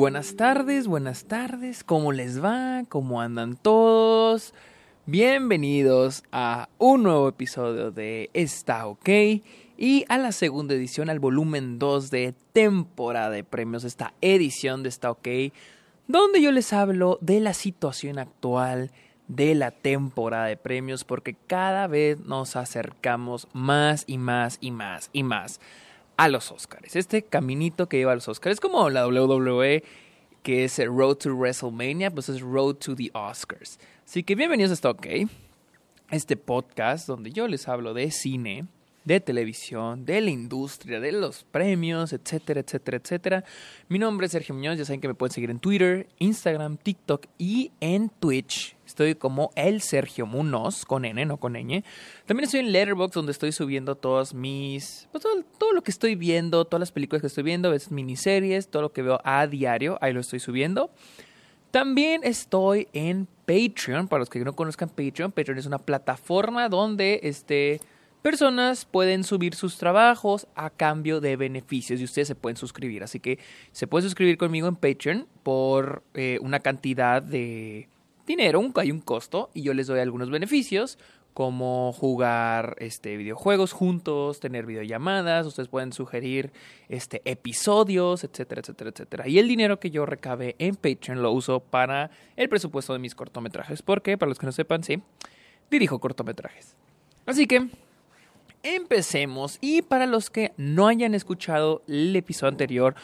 buenas tardes, buenas tardes, ¿cómo les va? ¿Cómo andan todos? Bienvenidos a un nuevo episodio de Está OK y a la segunda edición, al volumen 2 de temporada de premios, esta edición de Está OK, donde yo les hablo de la situación actual de la temporada de premios porque cada vez nos acercamos más y más y más y más a los Oscars. Este caminito que lleva a los Oscars es como la WWE que es Road to WrestleMania, pues es Road to the Oscars. Así que bienvenidos a Esto OK, este podcast donde yo les hablo de cine, de televisión, de la industria, de los premios, etcétera, etcétera, etcétera. Mi nombre es Sergio Muñoz, ya saben que me pueden seguir en Twitter, Instagram, TikTok y en Twitch. Estoy como el Sergio Munoz, con N, no con ñ. También estoy en Letterboxd, donde estoy subiendo todos mis... Pues, todo, todo, lo que estoy viendo, todas las películas que estoy viendo, veces miniseries, todo lo que veo a diario, ahí lo estoy subiendo. También estoy en Patreon, para los que no conozcan Patreon. Patreon es una plataforma donde este personas pueden subir sus trabajos a cambio de beneficios y ustedes se pueden suscribir. Así que se pueden suscribir conmigo en Patreon por eh, una cantidad de dinero, hay un costo y yo les doy algunos beneficios como jugar este videojuegos juntos, tener videollamadas, ustedes pueden sugerir este episodios, etcétera, etcétera, etcétera. Y el dinero que yo recabe en Patreon lo uso para el presupuesto de mis cortometrajes, porque para los que no sepan, sí, dirijo cortometrajes. Así que empecemos. Y para los que no hayan escuchado el episodio anterior,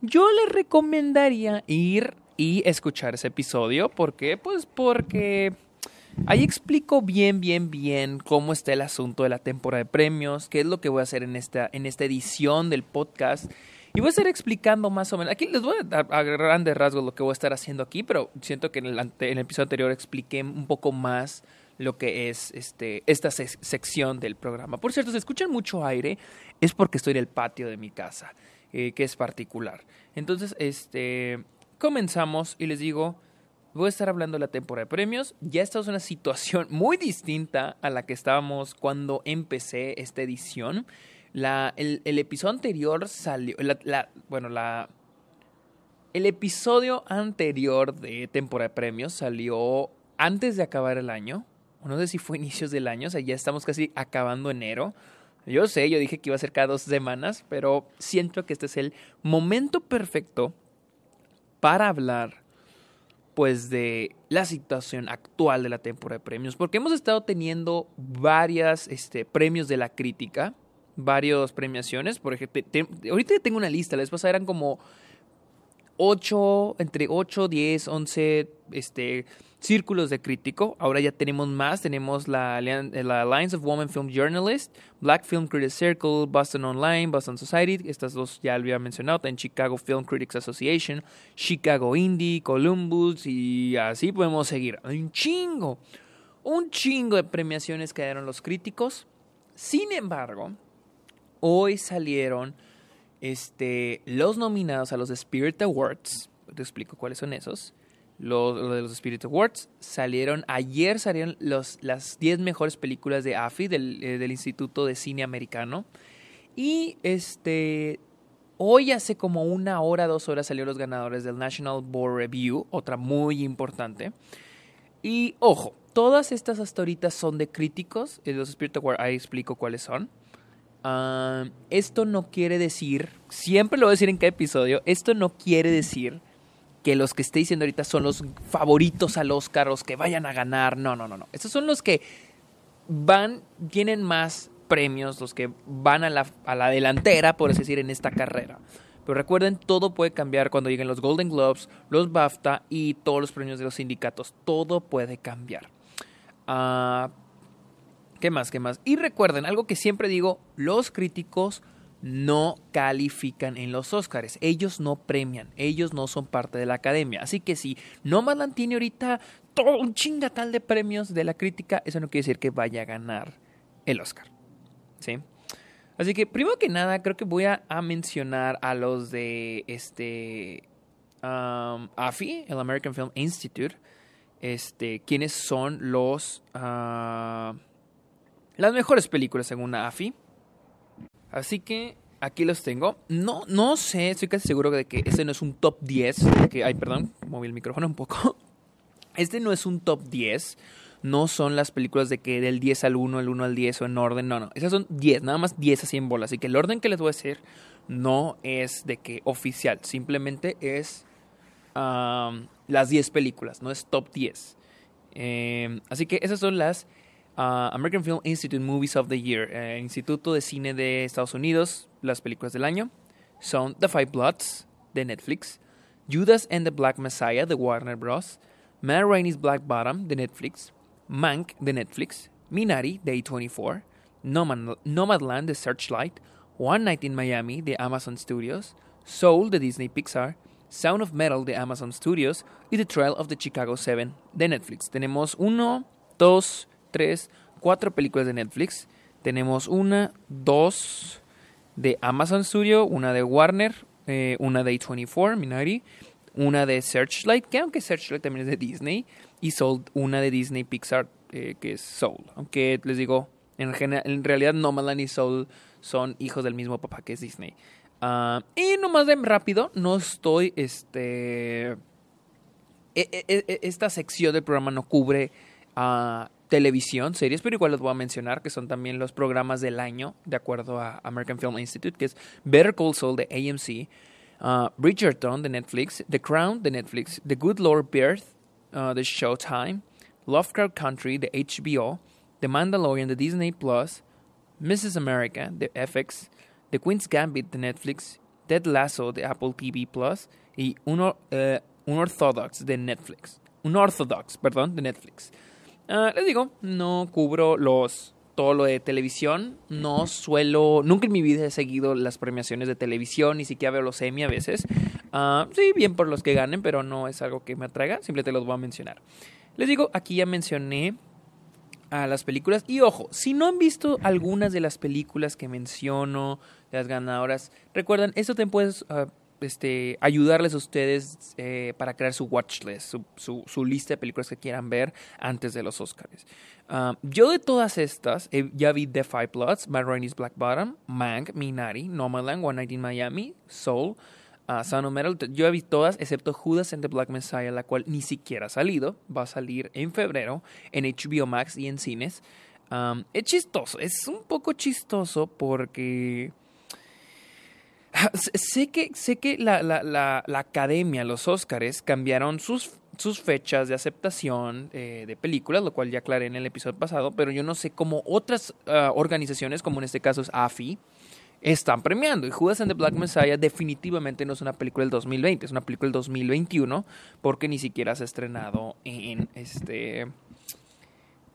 yo les recomendaría ir y escuchar ese episodio. ¿Por qué? Pues porque ahí explico bien, bien, bien cómo está el asunto de la temporada de premios, qué es lo que voy a hacer en esta, en esta edición del podcast. Y voy a estar explicando más o menos. Aquí les voy a dar a grandes rasgos lo que voy a estar haciendo aquí, pero siento que en el, en el episodio anterior expliqué un poco más lo que es este, esta sección del programa. Por cierto, si escuchan mucho aire, es porque estoy en el patio de mi casa, eh, que es particular. Entonces, este, comenzamos y les digo, voy a estar hablando de la temporada de premios. Ya estamos en una situación muy distinta a la que estábamos cuando empecé esta edición. La, el, episodio anterior salió, la, bueno, la, el episodio anterior de temporada de premios salió antes de acabar el año no sé si fue inicios del año, o sea, ya estamos casi acabando enero. Yo sé, yo dije que iba a ser cada dos semanas, pero siento que este es el momento perfecto para hablar pues de la situación actual de la temporada de premios, porque hemos estado teniendo varias este, premios de la crítica, varias premiaciones, por ejemplo, ahorita tengo una lista, la vez eran como 8, entre 8, 10, 11 este, círculos de crítico. Ahora ya tenemos más. Tenemos la, la Alliance of Women Film Journalists, Black Film Critics Circle, Boston Online, Boston Society. Estas dos ya había mencionado. En Chicago Film Critics Association, Chicago Indie, Columbus y así podemos seguir. Un chingo. Un chingo de premiaciones que dieron los críticos. Sin embargo, hoy salieron este, los nominados a los Spirit Awards. Te explico cuáles son esos los, de los Spirit Awards. Salieron, ayer salieron los, las 10 mejores películas de AFI, del, eh, del, Instituto de Cine Americano. Y este, hoy hace como una hora, dos horas salieron los ganadores del National Board Review, otra muy importante. Y ojo, todas estas hasta ahorita son de críticos, los Spirit Awards, ahí explico cuáles son. Ah, esto no quiere decir, siempre lo voy a decir en cada episodio, esto no quiere decir que los que esté diciendo ahorita son los favoritos al Oscar, los que vayan a ganar. No, no, no, no. Estos son los que van, tienen más premios, los que van a la, a la delantera, por así decir, en esta carrera. Pero recuerden, todo puede cambiar cuando lleguen los Golden Globes, los BAFTA y todos los premios de los sindicatos. Todo puede cambiar. Ah, ¿Qué más? ¿Qué más? Y recuerden, algo que siempre digo, los críticos no califican en los Oscars. Ellos no premian, ellos no son parte de la academia. Así que si Nomadland tiene ahorita todo un chingatal de premios de la crítica, eso no quiere decir que vaya a ganar el Oscar. ¿Sí? Así que, primero que nada, creo que voy a, mencionar a los de este um, AFI, el American Film Institute. Este, quienes son los uh, las mejores películas según AFI. Así que aquí los tengo. No, no sé, estoy casi seguro de que este no es un top 10. Que, ay, perdón, moví el micrófono un poco. Este no es un top 10. No son las películas de que del 10 al 1, el 1 al 10 o en orden. No, no. Esas son 10, nada más 10 así en bola. Así que el orden que les voy a decir no es de que oficial. Simplemente es las 10 películas. No es top 10. Em, así que esas son las American Film Institute Movies of the Year. Eh, Instituto de Cine de Estados Unidos. Las películas del año son The Five Bloods de Netflix. Judas and the Black Messiah de Warner Bros. Matt Rainey's Black Bottom de Netflix, Mank de Netflix, Minari de A24, Nomad, Nomadland de Searchlight, One Night in Miami de Amazon Studios, Soul de Disney Pixar, Sound of Metal de Amazon Studios y The Trail of the Chicago 7 de Netflix. Tenemos uno, dos, tres, cuatro películas de Netflix. Tenemos una, dos de Amazon Studio, una de Warner, eh, una de A24, Minari, una de Searchlight, que aunque Searchlight también es de Disney, y Soul, una de Disney Pixar, eh, que es Soul. Aunque les digo, en, en realidad Nomadland y Soul son hijos del mismo papá que es Disney. Uh, y nomás de rápido, no estoy, este... E, e, e, esta sección del programa no cubre televisión, series, pero igual les voy a mencionar que son también los programas del año, de acuerdo a American Film Institute, que es Better Call Saul de AMC, uh, Bridgerton de Netflix, The Crown de Netflix, The Good Lord Birth uh, de Showtime, Lovecraft Country de HBO, The Mandalorian de Disney Plus, Mrs. America de FX, The Queen's Gambit de Netflix, Ted Lasso de Apple TV Plus y uh, Unorthodox de Netflix. Unorthodox, perdón, de Netflix. Uh, les digo, no cubro los todo lo de televisión. No suelo, nunca en mi vida he seguido las premiaciones de televisión, ni siquiera veo los Emmy a veces. Uh, sí, bien por los que ganen, pero no es algo que me atraiga, simplemente los voy a mencionar. Les digo, aquí ya mencioné a las películas. Y ojo, si no han visto algunas de las películas que menciono, las ganadoras, recuerdan, esto te puedes uh, este, ayudarles a ustedes eh, para crear su watchlist, su, su, lista de películas que quieran ver antes de los Oscars. Uh, yo de todas estas, eh, ya vi The Five Bloods, Matt Rainey's Black Bottom, Mank, Minari, Nomadland, One Night in Miami, Soul, uh, Sound of Metal. Yo visto todas, excepto Judas and the Black Messiah, la cual ni siquiera ha salido. Va a salir en febrero en HBO Max y en cines. Um, es chistoso, es un poco chistoso porque Sé que, sé que la, la, la, academia, los Óscares, cambiaron sus, sus fechas de aceptación eh, de películas, lo cual ya aclaré en el episodio pasado, pero yo no sé cómo otras uh, organizaciones, como en este caso es AFI, están premiando. Y Judas and the Black Messiah definitivamente no es una película del 2020, es una película del 2021, porque ni siquiera se ha estrenado en este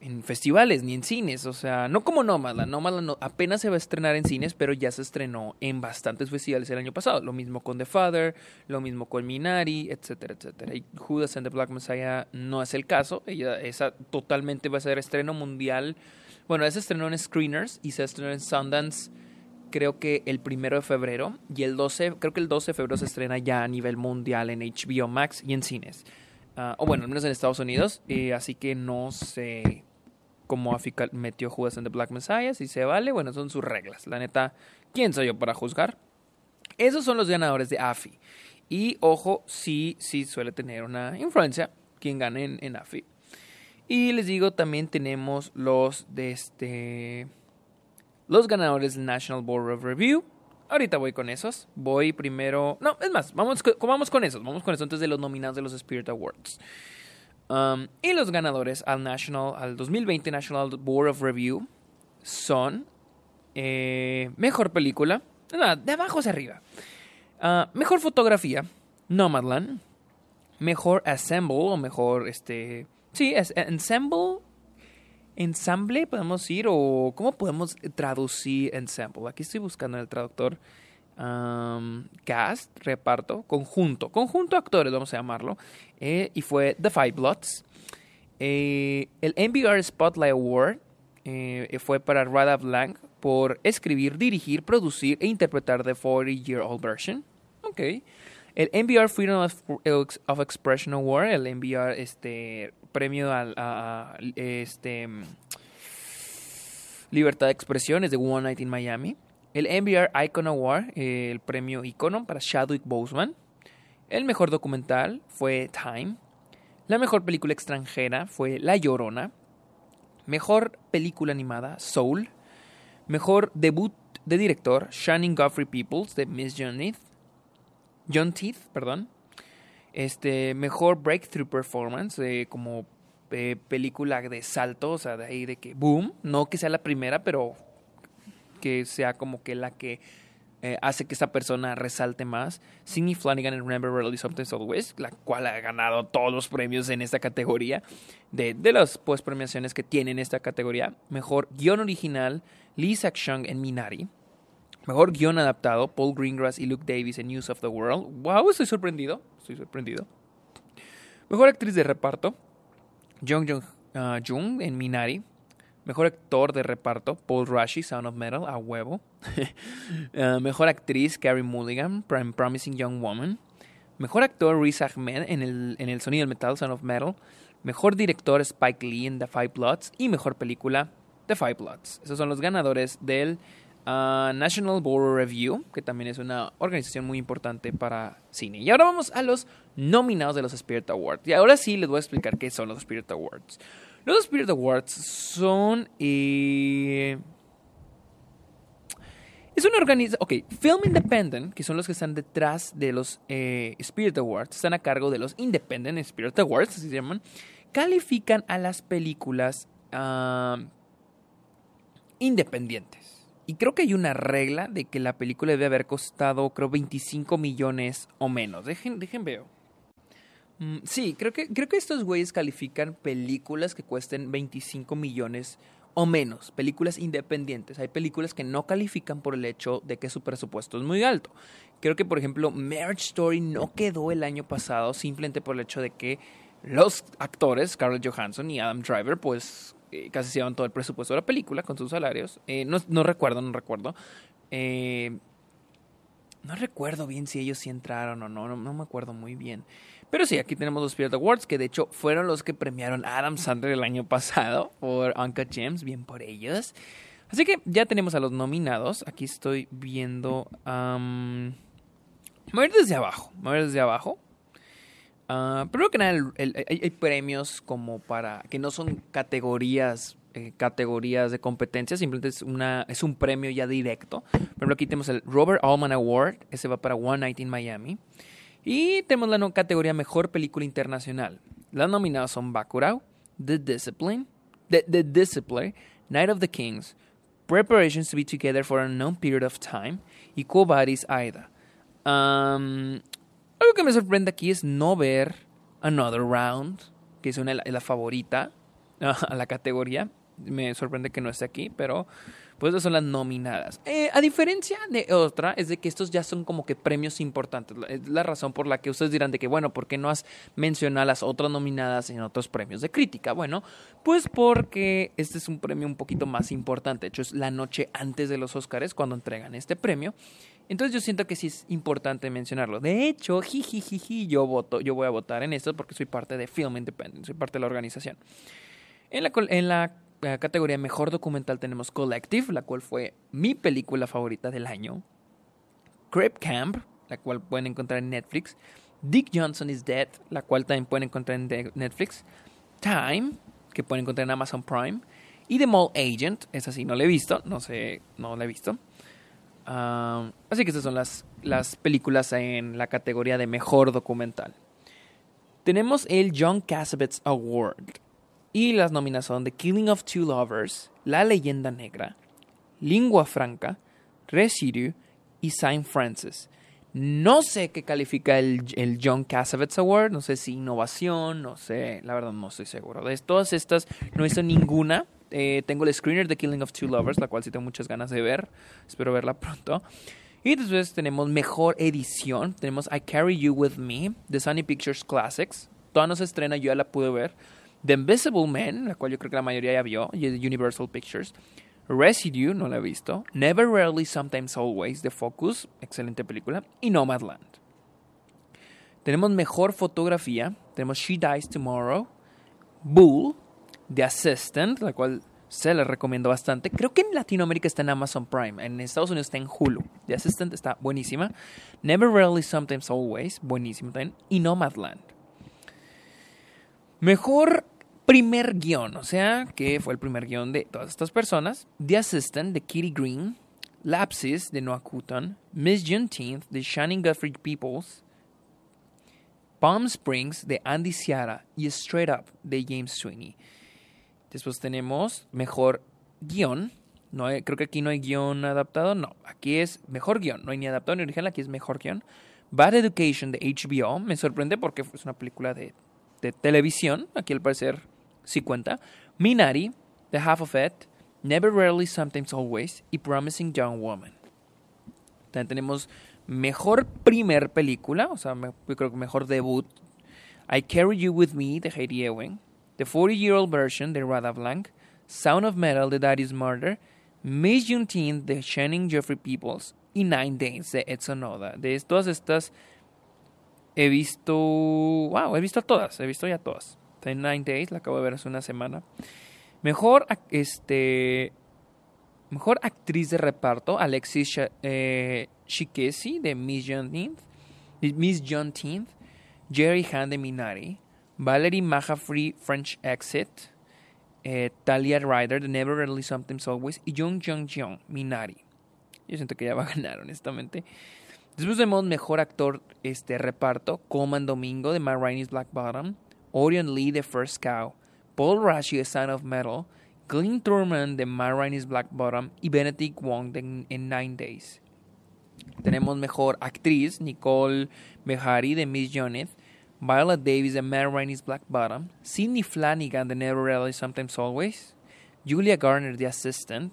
en festivales ni en cines, o sea, no como Nomadland, Nomadland apenas se va a estrenar en cines, pero ya se estrenó en bastantes festivales el año pasado, lo mismo con The Father, lo mismo con Minari, etcétera, etcétera. Y Judas and the Black Messiah no es el caso, ella esa totalmente va a ser estreno mundial, bueno, esa estrenó en Screeners y se estrenó en Sundance creo que el primero de febrero y el 12, creo que el 12 de febrero se estrena ya a nivel mundial en HBO Max y en cines. Uh, o bueno, al menos en Estados Unidos, eh, así que no sé como Afical metió Judas en The Black Messiah, si se vale, bueno, son sus reglas. La neta, ¿quién soy yo para juzgar? Esos son los ganadores de AFI. Y ojo, sí, sí suele tener una influencia quien gane en, AFI. Y les digo, también tenemos los de este. Los ganadores del National Board of Review. Ahorita voy con esos. Voy primero. No, es más, vamos, vamos con esos. Vamos con esos antes de los nominados de los Spirit Awards. Um, y los ganadores al National, al 2020 National Board of Review son eh, mejor película, de abajo hacia arriba. Uh, mejor fotografía, Nomadland. Mejor ensemble o mejor este, sí, es ensemble, ensamble podemos decir o cómo podemos traducir ensemble. Aquí estoy buscando en el traductor cast, reparto, conjunto, conjunto actores, vamos a llamarlo, eh, y fue The Five Bloods. Eh, el NBR Spotlight Award eh, fue para Rada Blank por escribir, dirigir, producir e interpretar The 40 Year Old Version. Ok. El NBR Freedom of, Expression Award, el NBR este, premio al, a, este, libertad de expresión es de One Night in Miami. El NBR Icon Award, el premio Icono para Chadwick Boseman. El mejor documental fue Time. La mejor película extranjera fue La Llorona. Mejor película animada, Soul. Mejor debut de director, Shining Godfrey Peoples, de Miss John Teeth. Teeth, perdón. Este, mejor breakthrough performance, como eh, película de salto, o sea, de ahí de que boom, no que sea la primera, pero que sea como que la que eh, hace que esa persona resalte más. Sidney Flanagan en Remember Really Something Always, la cual ha ganado todos los premios en esta categoría, de, de las pues, premiaciones que tiene en esta categoría. Mejor guion original, Lee Sak-chung en Minari. Mejor guion adaptado, Paul Greengrass y Luke Davis en News of the World. ¡Wow! Estoy sorprendido. Estoy sorprendido. Mejor actriz de reparto, Jung Jung uh, en Minari. Mejor actor de reparto, Paul Rashi, Sound of Metal, a huevo. Uh, mejor actriz, Carrie Mulligan, Promising Young Woman. Mejor actor, Riz Ahmed en el, en el sonido del metal, Sound of Metal. Mejor director, Spike Lee en The Five Bloods. Y mejor película, The Five Bloods. Esos son los ganadores del uh, National Board Review, que también es una organización muy importante para cine. Y ahora vamos a los nominados de los Spirit Awards. Y ahora sí les voy a explicar qué son los Spirit Awards. Los Spirit Awards son... Eh, es una organización... Ok, Film Independent, que son los que están detrás de los eh, Spirit Awards, están a cargo de los Independent Spirit Awards, así se llaman, califican a las películas ah, independientes. Y creo que hay una regla de que la película debe haber costado, creo, 25 millones o menos. Dejen, dejen veo. Mm, sí, creo que, creo que estos güeyes califican películas que cuesten 25 millones o menos, películas independientes. Hay películas que no califican por el hecho de que su presupuesto es muy alto. Creo que, por ejemplo, Marriage Story no quedó el año pasado simplemente por el hecho de que los actores, Scarlett Johansson y Adam Driver, pues eh, casi se llevan todo el presupuesto de la película con sus salarios. Eh, no, no, recuerdo, no recuerdo. Eh, no recuerdo bien si ellos sí entraron o no, no, no me acuerdo muy bien. Pero sí, aquí tenemos los Spirit Awards, que de hecho fueron los que premiaron Adam Sandler el año pasado por Uncut Gems, bien por ellos. Así que ya tenemos a los nominados. Aquí estoy viendo. Um, voy a ir desde abajo. Voy a ir desde abajo. Uh, primero que nada, hay, premios como para. que no son categorías. Eh, categorías de competencia, simplemente es, una, es un premio ya directo. Por ejemplo, aquí tenemos el Robert Allman Award, ese va para One Night in Miami. Y tenemos la categoría Mejor Película Internacional. Las nominadas son Bacurau, The Discipline, The, Discipline, Night of the Kings, Preparations to Be Together for a Unknown Period of Time y Cobadis Aida. algo que me sorprende aquí es no ver Another Round, que es una la favorita a la categoría. Me sorprende que no esté aquí, pero pues esas son las nominadas. Eh, a diferencia de otra, es de que estos ya son como que premios importantes. Es la razón por la que ustedes dirán de que, bueno, ¿por qué no has mencionado las otras nominadas en otros premios de crítica? Bueno, pues porque este es un premio un poquito más importante. De hecho, es la noche antes de los Oscars cuando entregan este premio. Entonces yo siento que sí es importante mencionarlo. De hecho, jijijiji, yo voto, yo voy a votar en esto porque soy parte de Film Independent, soy parte de la organización. En la, en la la categoría Mejor Documental tenemos Collective, la cual fue mi película favorita del año. Crip Camp, la cual pueden encontrar en Netflix. Dick Johnson is Dead, la cual también pueden encontrar en Netflix. Time, que pueden encontrar en Amazon Prime. Y The Mall Agent, esa sí no la he visto, no sé, no la he visto. Así que estas son las, las películas en la categoría de Mejor Documental. Tenemos el John Cassavetes Award, y las nominaciones son The Killing of Two Lovers, La Leyenda Negra, Lingua Franca, Residue y Saint Francis. No sé qué califica el, el, John Cassavetes Award, no sé si innovación, no sé, la verdad no estoy seguro. De todas estas no hizo ninguna. Eh, tengo el screener de Killing of Two Lovers, la cual sí tengo muchas ganas de ver. Espero verla pronto. Y después tenemos mejor edición. Tenemos I Carry You With Me, de Sony Pictures Classics. Toda no se estrena, yo ya la pude ver. The Invisible Man, la cual yo creo que la mayoría ya vio, Universal Pictures. Residue, no la he visto. Never Rarely, Sometimes Always, de Focus, excelente película. Y Nomadland. Tenemos mejor fotografía. Tenemos She Dies Tomorrow. Bull, The Assistant, la cual Se la recomiendo bastante. Creo que en Latinoamérica está en Amazon Prime. En Estados Unidos está en Hulu. The Assistant está buenísima. Never Rarely, Sometimes Always. Buenísima también. Y Nomadland. Mejor primer guion. O sea, que fue el primer guion de todas estas personas. The Assistant de Kitty Green. Lapses de Noah Cutton. Miss Juneteenth de Shannon Guthrie Peoples. Palm Springs de Andy Ciara y Straight Up de James Sweeney. Después tenemos mejor guion. No creo que aquí no hay guion adaptado. No, aquí es mejor guion. No hay ni adaptado ni original, aquí es mejor guion. Bad Education de HBO. Me sorprende porque es una película de, de televisión. Aquí al parecer sí cuenta. Minari, The Half of It, Never Rarely, Sometimes Always y Promising Young Woman. También tenemos Mejor primer película, o sea, creo que mejor debut. I Carry You With Me de Heidi Ewing. The 40 Year Old Version de Rada Blanc. Sound of Metal de Daddy's Murder. Miss Juneteenth de Shannon Jeffrey Peoples. Y Nine Days de Edson Oda. De todas estas he visto. Wow, he visto todas. He visto ya todas. Nine Days, la acabo de ver hace una semana. Mejor este Mejor actriz de reparto, Alexis eh, Shikesi de Miss John Miss Jerry Han de Minari, Valerie Free French Exit, eh, Talia Ryder de Never Really Sometimes Always y Jung Jung Jeong, Minari. Yo siento que ya va a ganar, honestamente. Después vemos mejor actor este reparto, Coman Domingo de My Rainey's Black Bottom, Orion Lee de First Cow, Paul Rashi de Sound of Metal, Clint Turman de My Black Bottom y Benedict Wong de, en Nine Days. Tenemos mejor actriz Nicole Behari de Miss Joneth, Viola Davis de Mad Black Bottom, Sidney Flanagan de Never Really Sometimes Always, Julia Garner de Assistant,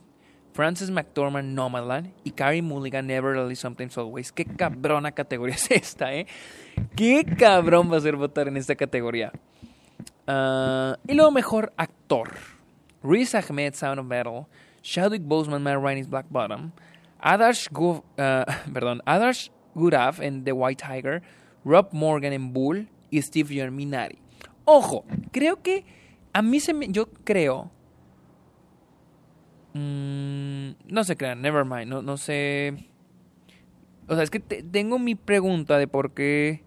Frances McDormand Nomadland y Carrie Mulligan Never Really Sometimes Always. Qué cabrona categoría es esta, ¿eh? Qué cabrón va a ser votar en esta categoría. Ah, y luego mejor actor. Riz Ahmed, Sound of Metal, Chadwick Boseman, Matt Ryan's Black Bottom, Adarsh, Go, uh, perdón, Adarsh en The White Tiger, Rob Morgan en Bull y Steve Germinari. Ojo, creo que a mí se me, yo creo, mmm, no se crean, never mind, no, no sé, o sea, es que te, tengo mi pregunta de por qué,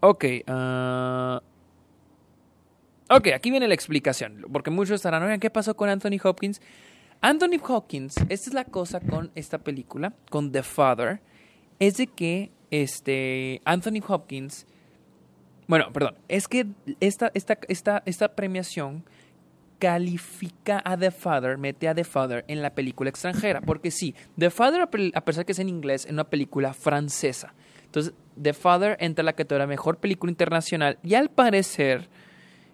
ok, uh, Ok, aquí viene la explicación, porque muchos estarán, oigan, ¿qué pasó con Anthony Hopkins? Anthony Hopkins, esta es la cosa con esta película, con The Father, es de que este, Anthony Hopkins, bueno, perdón, es que esta, esta, esta, esta premiación califica a The Father, mete a The Father en la película extranjera, porque sí, The Father, a pesar que es en inglés, es una película francesa. Entonces, The Father entra en la categoría Mejor Película Internacional y al parecer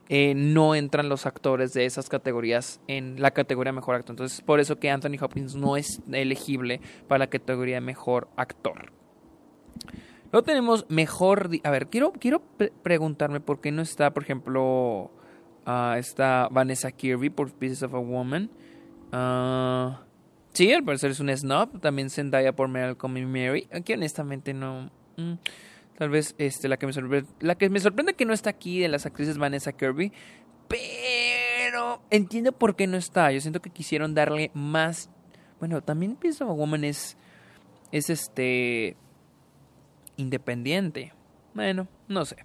eh, no entran los actores de esas categorías en la categoría mejor actor. Entonces, por eso que Anthony Hopkins no es elegible para la categoría mejor actor. Luego tenemos mejor. A ver, quiero, quiero preguntarme por qué no está, por ejemplo, uh, está Vanessa Kirby por Pieces of a Woman. Uh, sí, al parecer es un snob. También Zendaya por Malcolm y Mary. Aquí, honestamente, no. Mm, Tal vez este, la, que me sorprende, la que me sorprende que no está aquí de las actrices Vanessa Kirby. Pero entiendo por qué no está. Yo siento que quisieron darle más. Bueno, también pienso Woman es. Es este. Independiente. Bueno, no sé.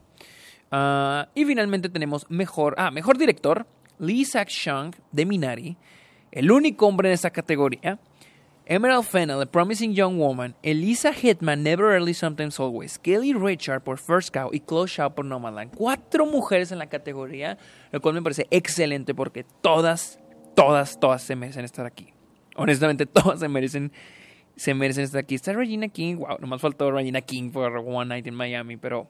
Ah, y finalmente tenemos mejor. Ah, mejor director. Lee Sak-shang de Minari. El único hombre en esa categoría. Emerald Fennell, The Promising Young Woman, Elisa Hitman, Never Early Sometimes Always, Kelly Richard por First Cow y Chloe Shaw por Nomadland. Cuatro mujeres en la categoría, lo cual me parece excelente porque todas, todas, todas se merecen estar aquí. Honestamente, todas se merecen, se merecen estar aquí. Está Regina King, wow, nomás faltó Regina King por One Night in Miami, pero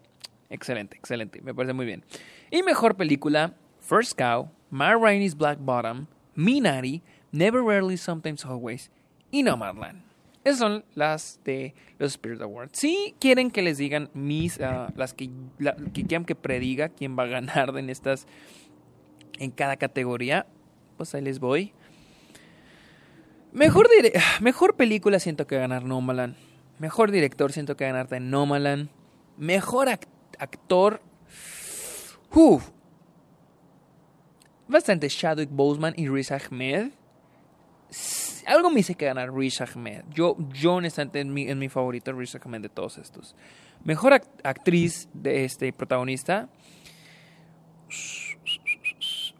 excelente, excelente, me parece muy bien. Y mejor película, First Cow, My Rainey's Black Bottom, Minari, Never Rarely Sometimes Always y Nomadland. Esas son las de los Spirit Awards. Si quieren que les digan mis, ah, las que, quieran que prediga quién va a ganar en estas, en cada categoría, pues ahí les voy. Mejor, mejor película siento que ganar Nomadland. Mejor director siento que ganar de Nomadland. Mejor actor. Uf. bastante Chadwick Boseman y Riz Ahmed. Algo me dice que ganar Riz Ahmed. Yo, yo honestamente, es mi, mi favorito Riz Ahmed de todos estos. Mejor actriz de este protagonista.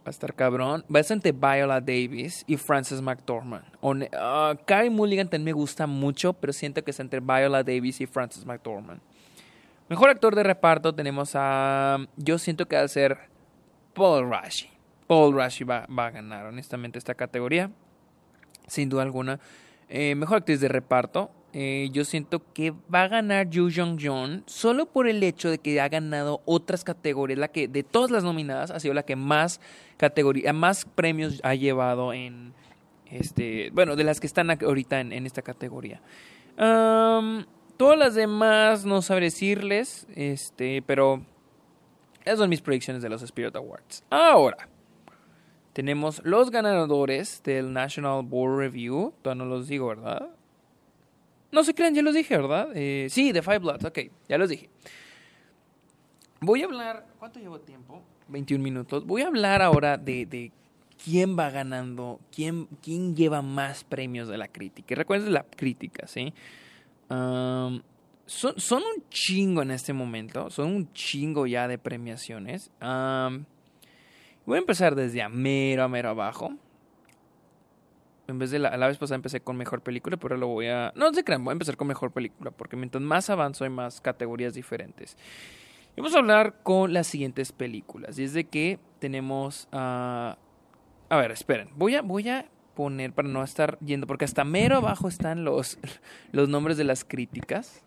Va a estar cabrón. Bastante Viola Davis y Frances McDormand. Uh, Carey Mulligan también me gusta mucho, pero siento que es entre Viola Davis y Frances McDormand. Mejor actor de reparto tenemos a. Yo siento que va a ser Paul Rashi. Paul Rashi va, a ganar, honestamente, esta categoría. Sin duda alguna. Eh, mejor actriz de reparto. Eh, yo siento que va a ganar Yu Jong Jong solo por el hecho de que ha ganado otras categorías. La que de todas las nominadas ha sido la que más categoría, más premios ha llevado en este, bueno, de las que están ahorita en, esta categoría. todas las demás no sabré decirles, este, pero esas son mis predicciones de los Spirit Awards. Ahora, tenemos los ganadores del National Board Review. Todavía no los digo, ¿verdad? No se crean, ya los dije, ¿verdad? Eh, sí, The Five Bloods, ok, ya los dije. Voy a hablar. ¿Cuánto llevo tiempo? 21 minutos. Voy a hablar ahora de, quién va ganando, quién, quién lleva más premios de la crítica. Recuerden la crítica, ¿sí? son, son, un chingo en este momento, son un chingo ya de premiaciones. Voy a empezar desde a mero, a mero abajo. En vez de la, la vez pasada empecé con mejor película, pero lo voy a... No se crean, voy a empezar con mejor película, porque mientras más avanzo hay más categorías diferentes. Y vamos a hablar con las siguientes películas. Y es de que tenemos... a a ver, esperen. Voy a, voy a poner para no estar yendo, porque hasta mero abajo están los, los nombres de las críticas.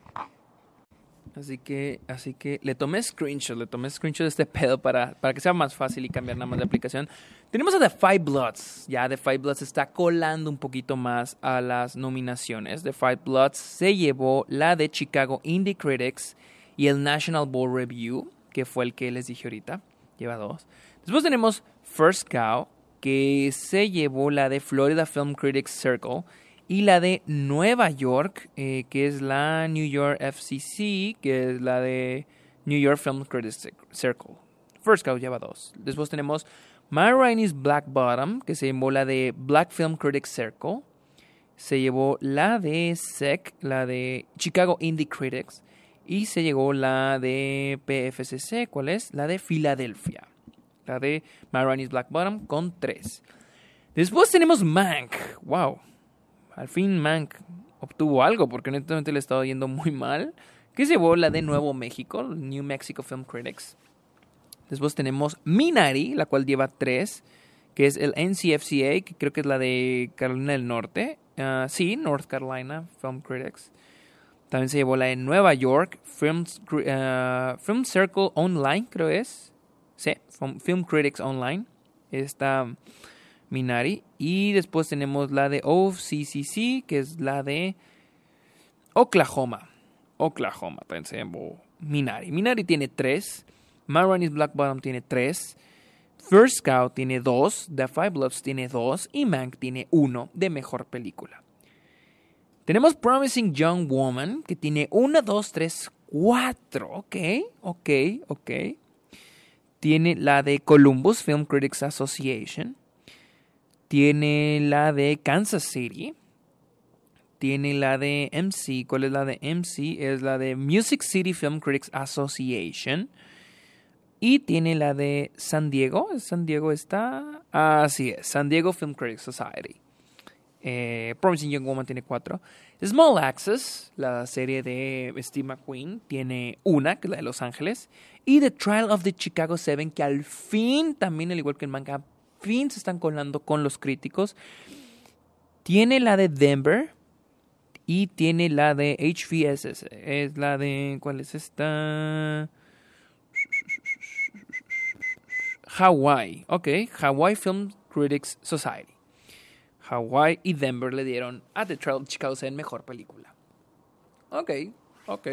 Así que, así que le tomé screenshot, le tomé screenshot de este pedo para, para que sea más fácil y cambiar nada más de aplicación. Tenemos a The Five Bloods. Ya The Five Bloods está colando un poquito más a las nominaciones. The Five Bloods se llevó la de Chicago Indie Critics y el National Board Review, que fue el que les dije ahorita. Lleva dos. Después tenemos First Cow, que se llevó la de Florida Film Critics Circle y la de Nueva York, eh, que es la New York FCC, que es la de New York Film Critics Circle. First Cow lleva dos. Después tenemos My Rainey's Black Bottom, que se llevó la de Black Film Critics Circle. Se llevó la de SEC, la de Chicago Indie Critics. Y se llevó la de PFCC, ¿cuál es? La de Filadelfia. La de My Rainey's Black Bottom con tres. Después tenemos Mank. Wow al fin Mank obtuvo algo, porque honestamente le estaba yendo muy mal. Que se llevó la de Nuevo México, New Mexico Film Critics. Después tenemos Minari, la cual lleva tres, que es el NCFCA, que creo que es la de Carolina del Norte. Ah, sí, North Carolina Film Critics. También se llevó la de Nueva York, Film, ah, Circle Online, creo es. Sí, Film Critics Online. Esta Minari. Y después tenemos la de OCCC, que es la de Oklahoma. Oklahoma, pensemos. Minari. Minari tiene tres. Marani's Black Bottom tiene tres. First Scout tiene dos. The Five Bloods tiene dos. Y Mank tiene uno de mejor película. Tenemos Promising Young Woman, que tiene una, dos, tres, cuatro. Ok, ok, ok. Tiene la de Columbus Film Critics Association. Tiene la de Kansas City. Tiene la de MC. ¿Cuál es la de MC? Es la de Music City Film Critics Association. Y tiene la de San Diego. ¿San Diego está? Así es. San Diego Film Critics Society. Eh, Promising Young Woman tiene cuatro. Small Access, la serie de Steve McQueen, tiene una, que es la de Los Ángeles. Y The Trial of the Chicago Seven, que al fin, también al igual que el manga, fin se están colando con los críticos. Tiene la de Denver y tiene la de HVS. Es la de. ¿Cuál es esta? Hawaii. Ok, Hawaii Film Critics Society. Hawaii y Denver le dieron a The Trail of Chicago en mejor película. Ok, ok.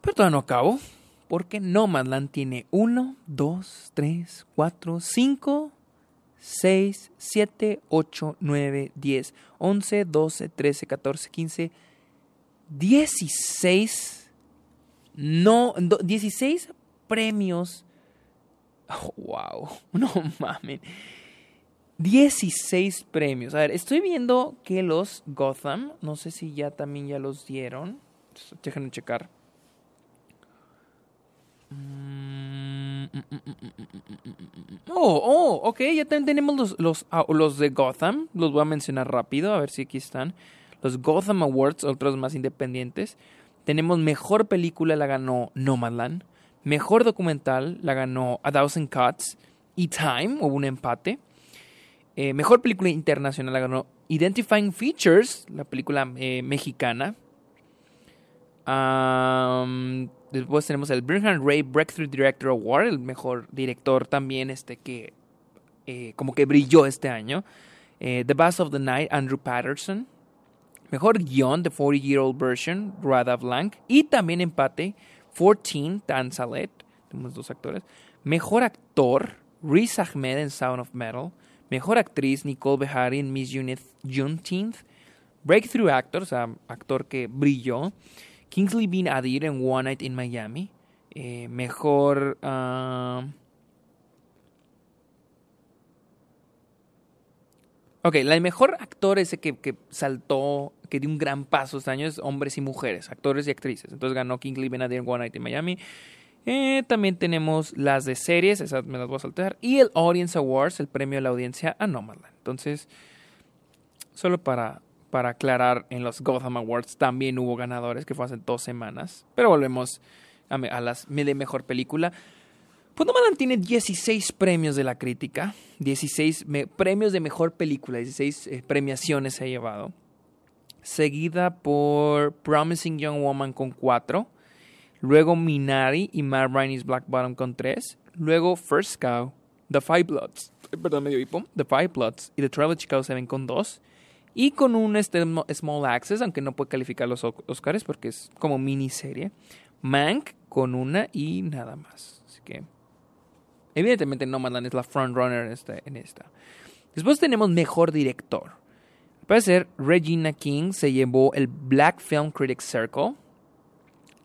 Pero todavía no acabo porque Nomadland tiene 1, 2, 3, 4, 5, 6, 7, 8, 9, 10, 11, 12, 13, 14, 15, 16, no, 16 premios Oh, wow. No mames. 16 premios. A ver, estoy viendo que los Gotham, no sé si ya también ya los dieron. Déjenme checar. Oh, oh, ok, ya también tenemos los, los, los de Gotham. Los voy a mencionar rápido, a ver si aquí están. Los Gotham Awards, otros más independientes. Tenemos mejor película, la ganó Nomadland. Mejor documental, la ganó A Thousand Cuts. Y Time, hubo un empate. Eh, mejor película internacional la ganó Identifying Features, la película eh, mexicana. Después tenemos el Bernhard Ray Breakthrough Director Award, el mejor director también este que eh, como que brilló este año. the Bass of the Night, Andrew Patterson. Mejor guion, The 40 Year Old Version, Rada Blanc. Y también empate, 14, Dan Salet. Tenemos dos actores. Mejor actor, Riz Ahmed en Sound of Metal. Mejor actriz, Nicole Behari en Miss Juneteenth. Breakthrough Actor, o sea, actor que brilló. Kingsley Bean Adir en One Night in Miami. Eh, mejor. Uh... Ok, el mejor actor ese que, que, saltó, que dio un gran paso este año es hombres y mujeres, actores y actrices. Entonces ganó Kingsley Benadir en One Night in Miami. Eh, también tenemos las de series, esas me las voy a saltar. Y el Audience Awards, el premio de la audiencia a. Entonces, solo para, para aclarar, en los Gotham Awards también hubo ganadores, que fue hace dos semanas. Pero volvemos a, a las de mejor película. Pues tiene 16 premios de la crítica, 16 premios de mejor película, 16 eh, premiaciones se ha llevado. Seguida por Promising Young Woman con 4 Luego Minari y Matt Rainey's Black Bottom con 3. Luego First Cow, The Five Bloods, eh, perdón, medio hipo, The Five Bloods y The Travel Chicago 7 con 2. Y con un este, Small Access, aunque no puede calificar los Oscars porque es como miniserie. Mank con una y nada más. Así que, evidentemente, Nomadland es la frontrunner en esta. Después tenemos Mejor Director. Puede ser Regina King se llevó el Black Film Critics Circle.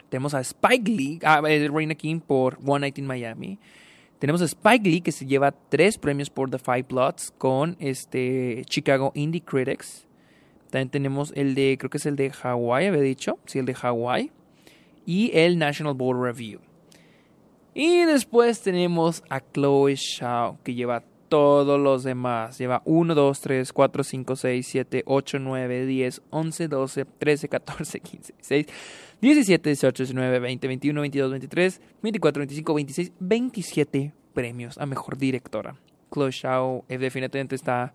Tenemos a Spike Lee, a ah, Reina King por One Night in Miami. Tenemos a Spike Lee que se lleva tres premios por The Five Plots con este Chicago Indie Critics. También tenemos el de, creo que es el de Hawaii, había dicho. Sí, el de Hawaii. Y el National Board Review. Y después tenemos a Chloe Shaw que lleva todos los demás. Lleva 1, 2, 3, 4, 5, 6, 7, 8, 9, 10, 11, 12, 13, 14, 15, 16, 17, 18, 19, 20, 21, 22, 23, 24, 25, 26, 27 premios a mejor directora. Chloe Shao eh, definitivamente está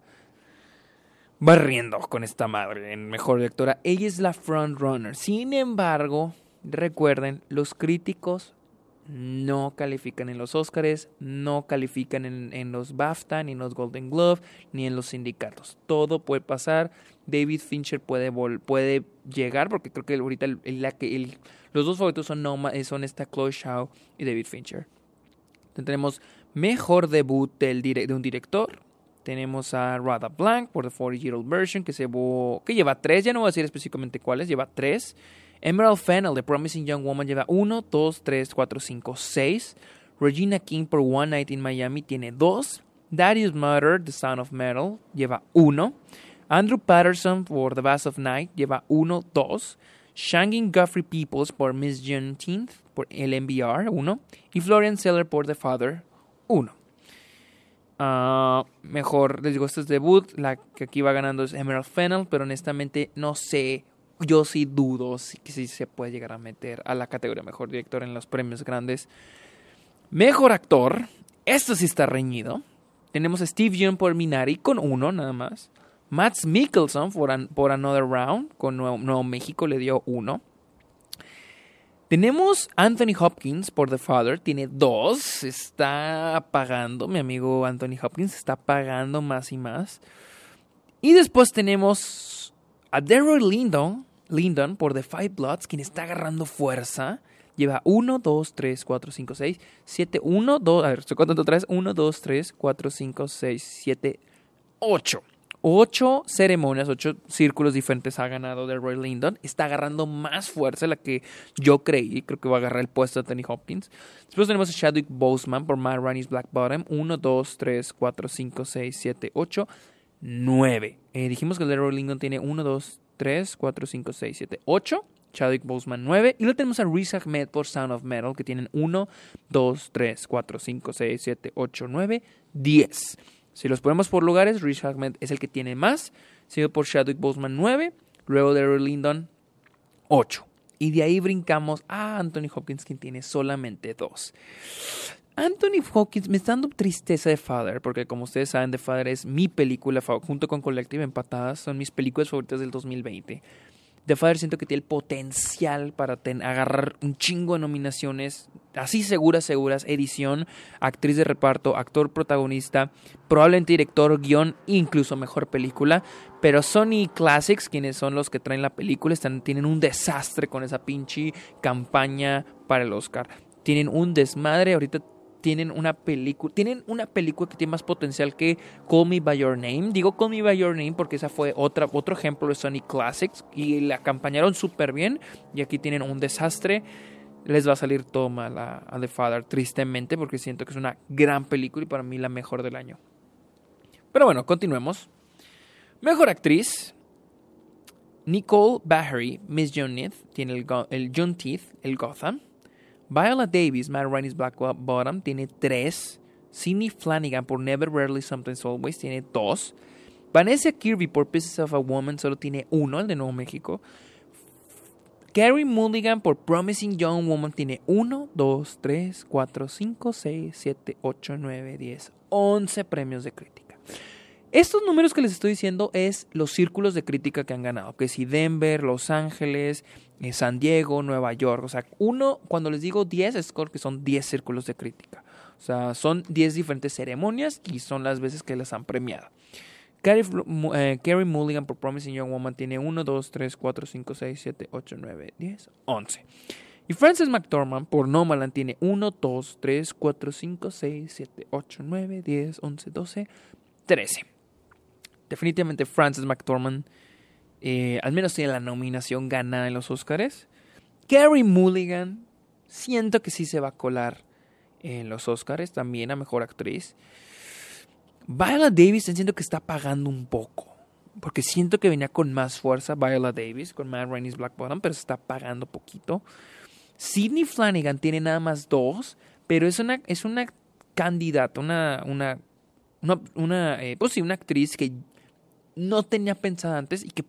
barriendo con esta madre en mejor directora. Ella es la frontrunner. Sin embargo, recuerden, los críticos no califican en los Oscars, no califican en, los BAFTA, ni en los Golden Glove, ni en los sindicatos. Todo puede pasar. David Fincher puede, puede llegar, porque creo que ahorita el, los dos favoritos son, son esta Chloe Shaw y David Fincher. tenemos mejor debut del de un director. Tenemos a Rada Blank por The 40 Year Old Version, que, se que lleva tres, ya no voy a decir específicamente cuáles, lleva tres. Emerald Fennel de Promising Young Woman lleva 1, 2, 3, 4, 5, 6. Regina King por One Night in Miami tiene 2. Darius Murder, The Sound of Metal, lleva 1. Andrew Patterson por The Bass of Night lleva 1, 2. Shangin Guffrey Peoples por Miss Juneteenth por el MBR, 1. Y Florian Seller por The Father, 1. Uh, mejor, les digo, este es debut. La que aquí va ganando es Emerald Fennel, pero honestamente no sé yo sí dudo que sí se puede llegar a meter a la categoría mejor director en los premios grandes. Mejor actor, esto sí está reñido. Tenemos a Steve Young por Minari con uno nada más. Matt Mikkelson por, por Another Round con Nuevo, México le dio uno. Tenemos Anthony Hopkins por The Father, tiene dos. Está pagando, mi amigo Anthony Hopkins está pagando más y más. Y después tenemos a Daryl Lindon Lyndon por The Five Bloods, quien está agarrando fuerza. Lleva 1, 2, 3, 4, 5, 6, 7, 1, 2, a ver, estoy contando vez. 1, 2, 3, 4, 5, 6, 7, 8. ocho ceremonias, ocho círculos diferentes ha ganado de Roy Lyndon. Está agarrando más fuerza de la que yo creí. Creo que va a agarrar el puesto de Tony Hopkins. Después tenemos a Chadwick Boseman por Matt Ronnie's Black Bottom. 1, 2, 3, 4, 5, 6, 7, 8, 9. dijimos que el de Roy Lyndon tiene 1, 2, 3, 4, 5, 6, 7, 8. Chadwick Boseman 9. Y luego tenemos a Riz Ahmed por Sound of Metal, que tienen 1, 2, 3, 4, 5, 6, 7, 8, 9, 10. Si los ponemos por lugares, Riz Ahmed es el que tiene más, seguido por Chadwick Boseman 9, luego de Lyndon 8. Y de ahí brincamos a Anthony Hopkins, quien tiene solamente 2. Anthony Hopkins me está dando tristeza de Father, porque como ustedes saben, The Father es mi película, junto con Collective Empatadas, son mis películas favoritas del 2020. The Father siento que tiene el potencial para agarrar un chingo de nominaciones, así seguras, seguras, edición, actriz de reparto, actor protagonista, probablemente director, guion, incluso mejor película. Pero Sony Classics, quienes son los que traen la película, están, tienen un desastre con esa pinche campaña para el Oscar. Tienen un desmadre, ahorita tienen una película, tienen una película que tiene más potencial que Call Me by Your Name. Digo Call Me by Your Name porque esa fue otra, otro ejemplo de Sony Classics y la acompañaron súper bien y aquí tienen un desastre. Les va a salir todo mal a, The Father, tristemente, porque siento que es una gran película y para mí la mejor del año. Pero bueno, continuemos. Mejor actriz. Nicole Bahary, Miss John tiene el, el el Gotham. Viola Davis, Matt Ronnie's Black Bottom, tiene 3. Sidney Flanagan por Never Rarely Sometimes Always tiene 2. Vanessa Kirby por Pieces of a Woman solo tiene 1, el de Nuevo México. Carrie Mulligan por Promising Young Woman tiene 1, 2, 3, 4, 5, 6, 7, 8, 9, 10, 11 premios de crítica. Estos números que les estoy diciendo es los círculos de crítica que han ganado, que si Denver, Los Ángeles, eh, San Diego, Nueva York, o sea, uno, cuando les digo 10 es porque son 10 círculos de crítica, o sea, son 10 diferentes ceremonias y son las veces que las han premiado. Carrie, eh, Mulligan por Promising Young Woman tiene 1, 2, 3, 4, 5, 6, 7, 8, 9, 10, 11. Y Frances McDormand por Nomaland tiene 1, 2, 3, 4, 5, 6, 7, 8, 9, 10, 11, 12, 13 definitivamente Frances McDormand eh, al menos tiene la nominación ganada en los Oscars. Carrie Mulligan, siento que sí se va a colar en los Oscars, también a Mejor Actriz. Viola Davis siento que está pagando un poco. Porque siento que venía con más fuerza Viola Davis con Matt Rainey's Black Bottom, pero se está pagando poquito. Sidney Flanagan tiene nada más dos, pero es una, es una candidata, una, una, una, eh, pues sí, una actriz que no tenía pensada antes y que,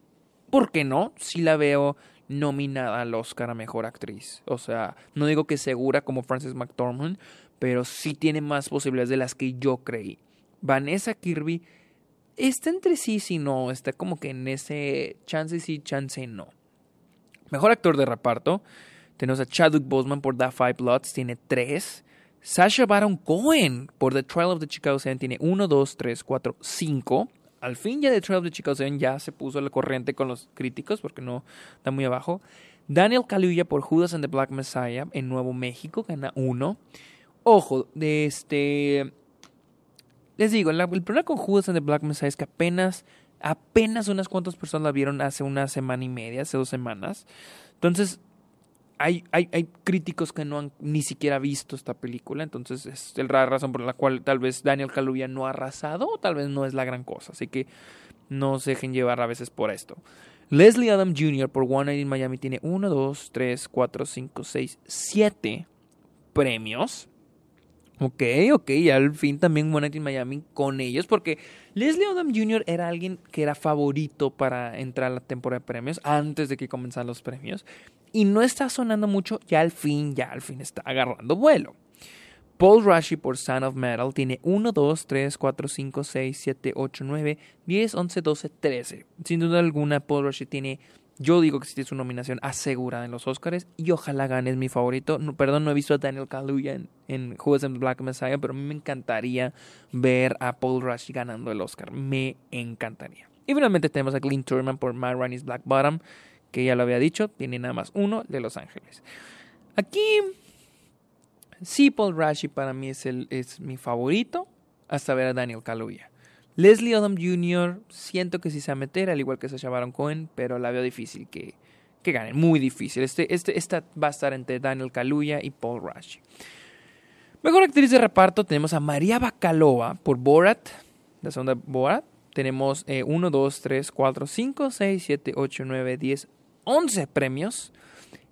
¿por qué no? Si la veo nominada al Oscar a Mejor Actriz. O sea, no digo que segura como Frances McDormand, pero sí tiene más posibilidades de las que yo creí. Vanessa Kirby está entre sí y no, está como que en ese chance sí, chance no. Mejor actor de reparto, tenemos a Chadwick Boseman por The Five Bloods, tiene tres. Sasha Baron Cohen por The Trial of the Chicago Seven tiene uno, dos, tres, cuatro, cinco al fin ya The Trail of the Chicago Seven ya se puso la corriente con los críticos porque no está muy abajo. Daniel Kaluuya por Judas and the Black Messiah en Nuevo México gana uno. Ojo, de este... Les digo, el problema con Judas and the Black Messiah es que apenas, apenas unas cuantas personas la vieron hace una semana y media, hace dos semanas. Entonces, hay, hay, hay, críticos que no han ni siquiera visto esta película, entonces es la razón por la cual tal vez Daniel Kaluuya no ha arrasado o tal vez no es la gran cosa, así que no se dejen llevar a veces por esto. Leslie Adam Jr. por One Night in Miami tiene 1, 2, 3, 4, 5, 6, 7 premios. Ok, ok, y al fin también in Miami con ellos, porque Leslie Odom Jr. era alguien que era favorito para entrar a la temporada de premios antes de que comenzaran los premios y no está sonando mucho, ya al fin, ya al fin está agarrando vuelo. Paul Rashi por Son of Metal tiene 1, 2, 3, 4, 5, 6, 7, 8, 9, 10, 11, 12, 13. Sin duda alguna, Paul Rashi tiene, yo digo que sí tiene su nominación asegurada en los Oscars y ojalá gane, es mi favorito. perdón, no he visto a Daniel Kaluuya en, en Who is Black Messiah, pero a mí me encantaría ver a Paul Rashi ganando el Oscar. Me encantaría. Y finalmente tenemos a Clint Turman por My Runny's Black Bottom que ya lo había dicho, tiene nada más uno de Los Ángeles. Aquí, sí, Paul Rashi para mí es, el, es mi favorito, hasta ver a Daniel Kaluuya. Leslie Odom Jr. siento que sí se va a meter, al igual que Sacha Baron Cohen, pero la veo difícil que, que ganen, muy difícil. Este, este, esta va a estar entre Daniel Kaluuya y Paul Rush. Mejor actriz de reparto tenemos a María Bakalova por Borat, la segunda Borat. Tenemos 1, 2, 3, 4, 5, 6, 7, 8, 9, 10, 11 premios.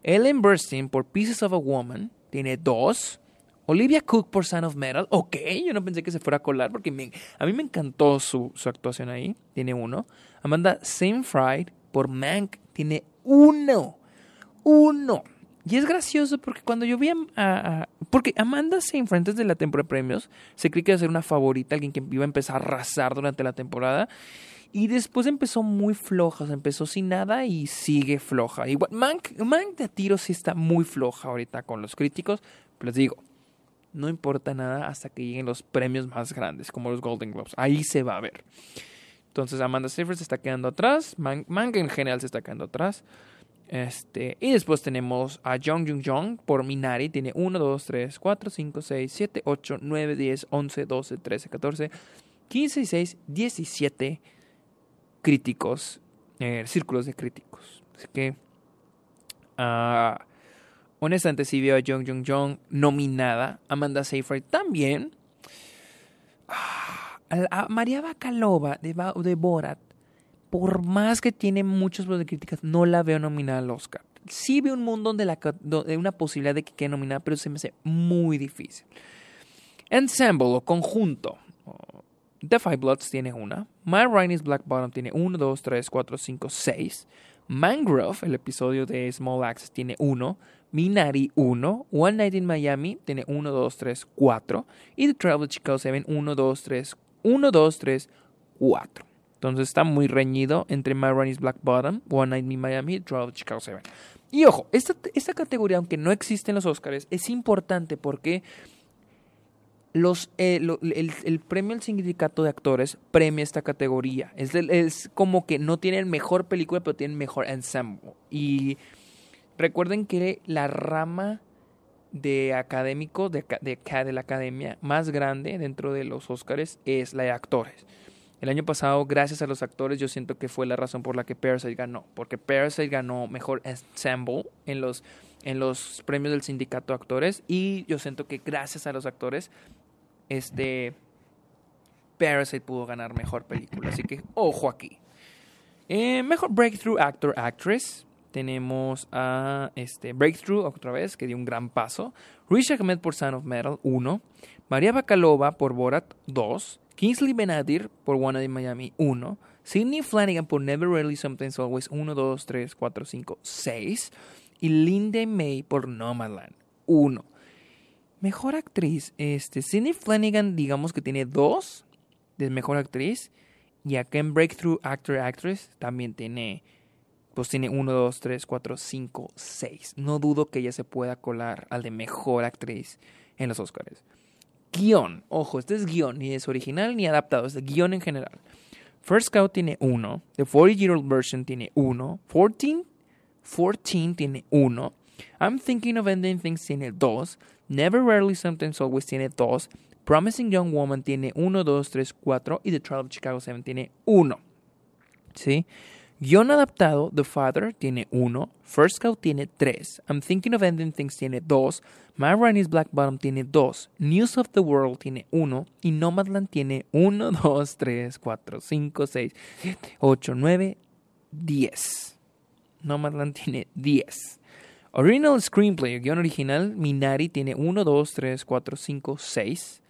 Ellen Burstyn por Pieces of a Woman tiene 2. Olivia Cook por Son of Metal. Ok, yo no pensé que se fuera a colar porque a mí me encantó su, su actuación ahí. Tiene uno. Amanda Seyfried por Mank tiene uno. Uno. Y es gracioso porque cuando yo vi a... porque Amanda Seyfried antes de la temporada de premios se cree que iba a ser una favorita, alguien que iba a empezar a arrasar durante la temporada. Y después empezó muy floja, empezó sin nada y sigue floja. Igual, Mank, Mank de tiro sí está muy floja ahorita con los críticos. Les digo, no importa nada hasta que lleguen los premios más grandes, como los Golden Globes. Ahí se va a ver. Entonces Amanda Seyfried se está quedando atrás, Mank en general se está quedando atrás. Este, y después tenemos a Jung Jung Jung por Minari. Tiene 1, 2, 3, 4, 5, 6, 7, 8, 9, 10, 11, 12, 13, 14, 15, 16, 17 críticos, eh, círculos de críticos. Así que, uh, honestamente, si veo a Jung Jung Jung nominada, Amanda Seyfried también. Uh, a María Bacalova de, de Borat por más que tiene muchos de críticas, no la veo nominada al Oscar. Sí veo un mundo donde, la, una posibilidad de que quede nominada, pero se me hace muy difícil. Ensemble o conjunto. The Five Bloods tiene una. My Rainy's Black Bottom tiene 1, 2, 3, 4, 5, 6. Mangrove, el episodio de Small Access, tiene 1. Minari 1. One Night in Miami tiene 1, 2, 3, 4. Y The Travel Chicago 7, 1, 2, 3, 1, 2, 3, 4. Entonces está muy reñido entre My Run Black Bottom, One Night in Miami, Draw Chicago 7. Y ojo, esta, esta categoría, aunque no existe en los Oscars, es importante porque los, eh, el, premio al sindicato de actores premia esta categoría. Es, es como que no tienen mejor película, pero tienen mejor ensemble. Y recuerden que la rama de académico de, de, la academia más grande dentro de los Oscars es la de actores. El año pasado, gracias a los actores, yo siento que fue la razón por la que Parasite ganó. Porque Parasite ganó mejor ensemble en los, en los premios del sindicato de actores. Y yo siento que gracias a los actores, este Parasite pudo ganar mejor película. Así que ojo aquí. Eh, mejor Breakthrough Actor Actress. Tenemos a este, Breakthrough otra vez, que dio un gran paso. Rish Ahmed por Son of Metal, 1. María Bakalova por Borat, 2. Kingsley Benadir por One de Miami 1. Sidney Flanagan por Never Really Something's Always 1, 2, 3, 4, 5, 6. Y Linda May por Nomadland 1. Mejor actriz, este, Sidney Flanagan digamos que tiene 2 de mejor actriz. Y acá en Breakthrough Actor Actress también tiene, pues tiene 1, 2, 3, 4, 5, 6. No dudo que ella se pueda colar al de mejor actriz en los Oscars guion. Ojo, este es guion, ni es original ni adaptado, es de guion en general. First Scout tiene uno. The 40 Year Old Version tiene uno. 14, 14 tiene uno. I'm Thinking of Ending Things tiene dos. Never Rarely Sometimes Always tiene dos. Promising Young Woman tiene uno, dos, tres, cuatro. Y The Trial of Chicago 7 tiene uno. ¿Sí? Guión adaptado, The Father tiene uno. First Scout tiene tres. I'm Thinking of Ending Things tiene dos. My Rainy's Black Bottom tiene 2, News of the World tiene 1 y Nomadland tiene 1, 2, 3, 4, 5, 6, 7, 8, 9, 10. Nomadland tiene 10. Original Screenplay, guion original, Minari tiene 1, 2, 3, 4, 5, 6.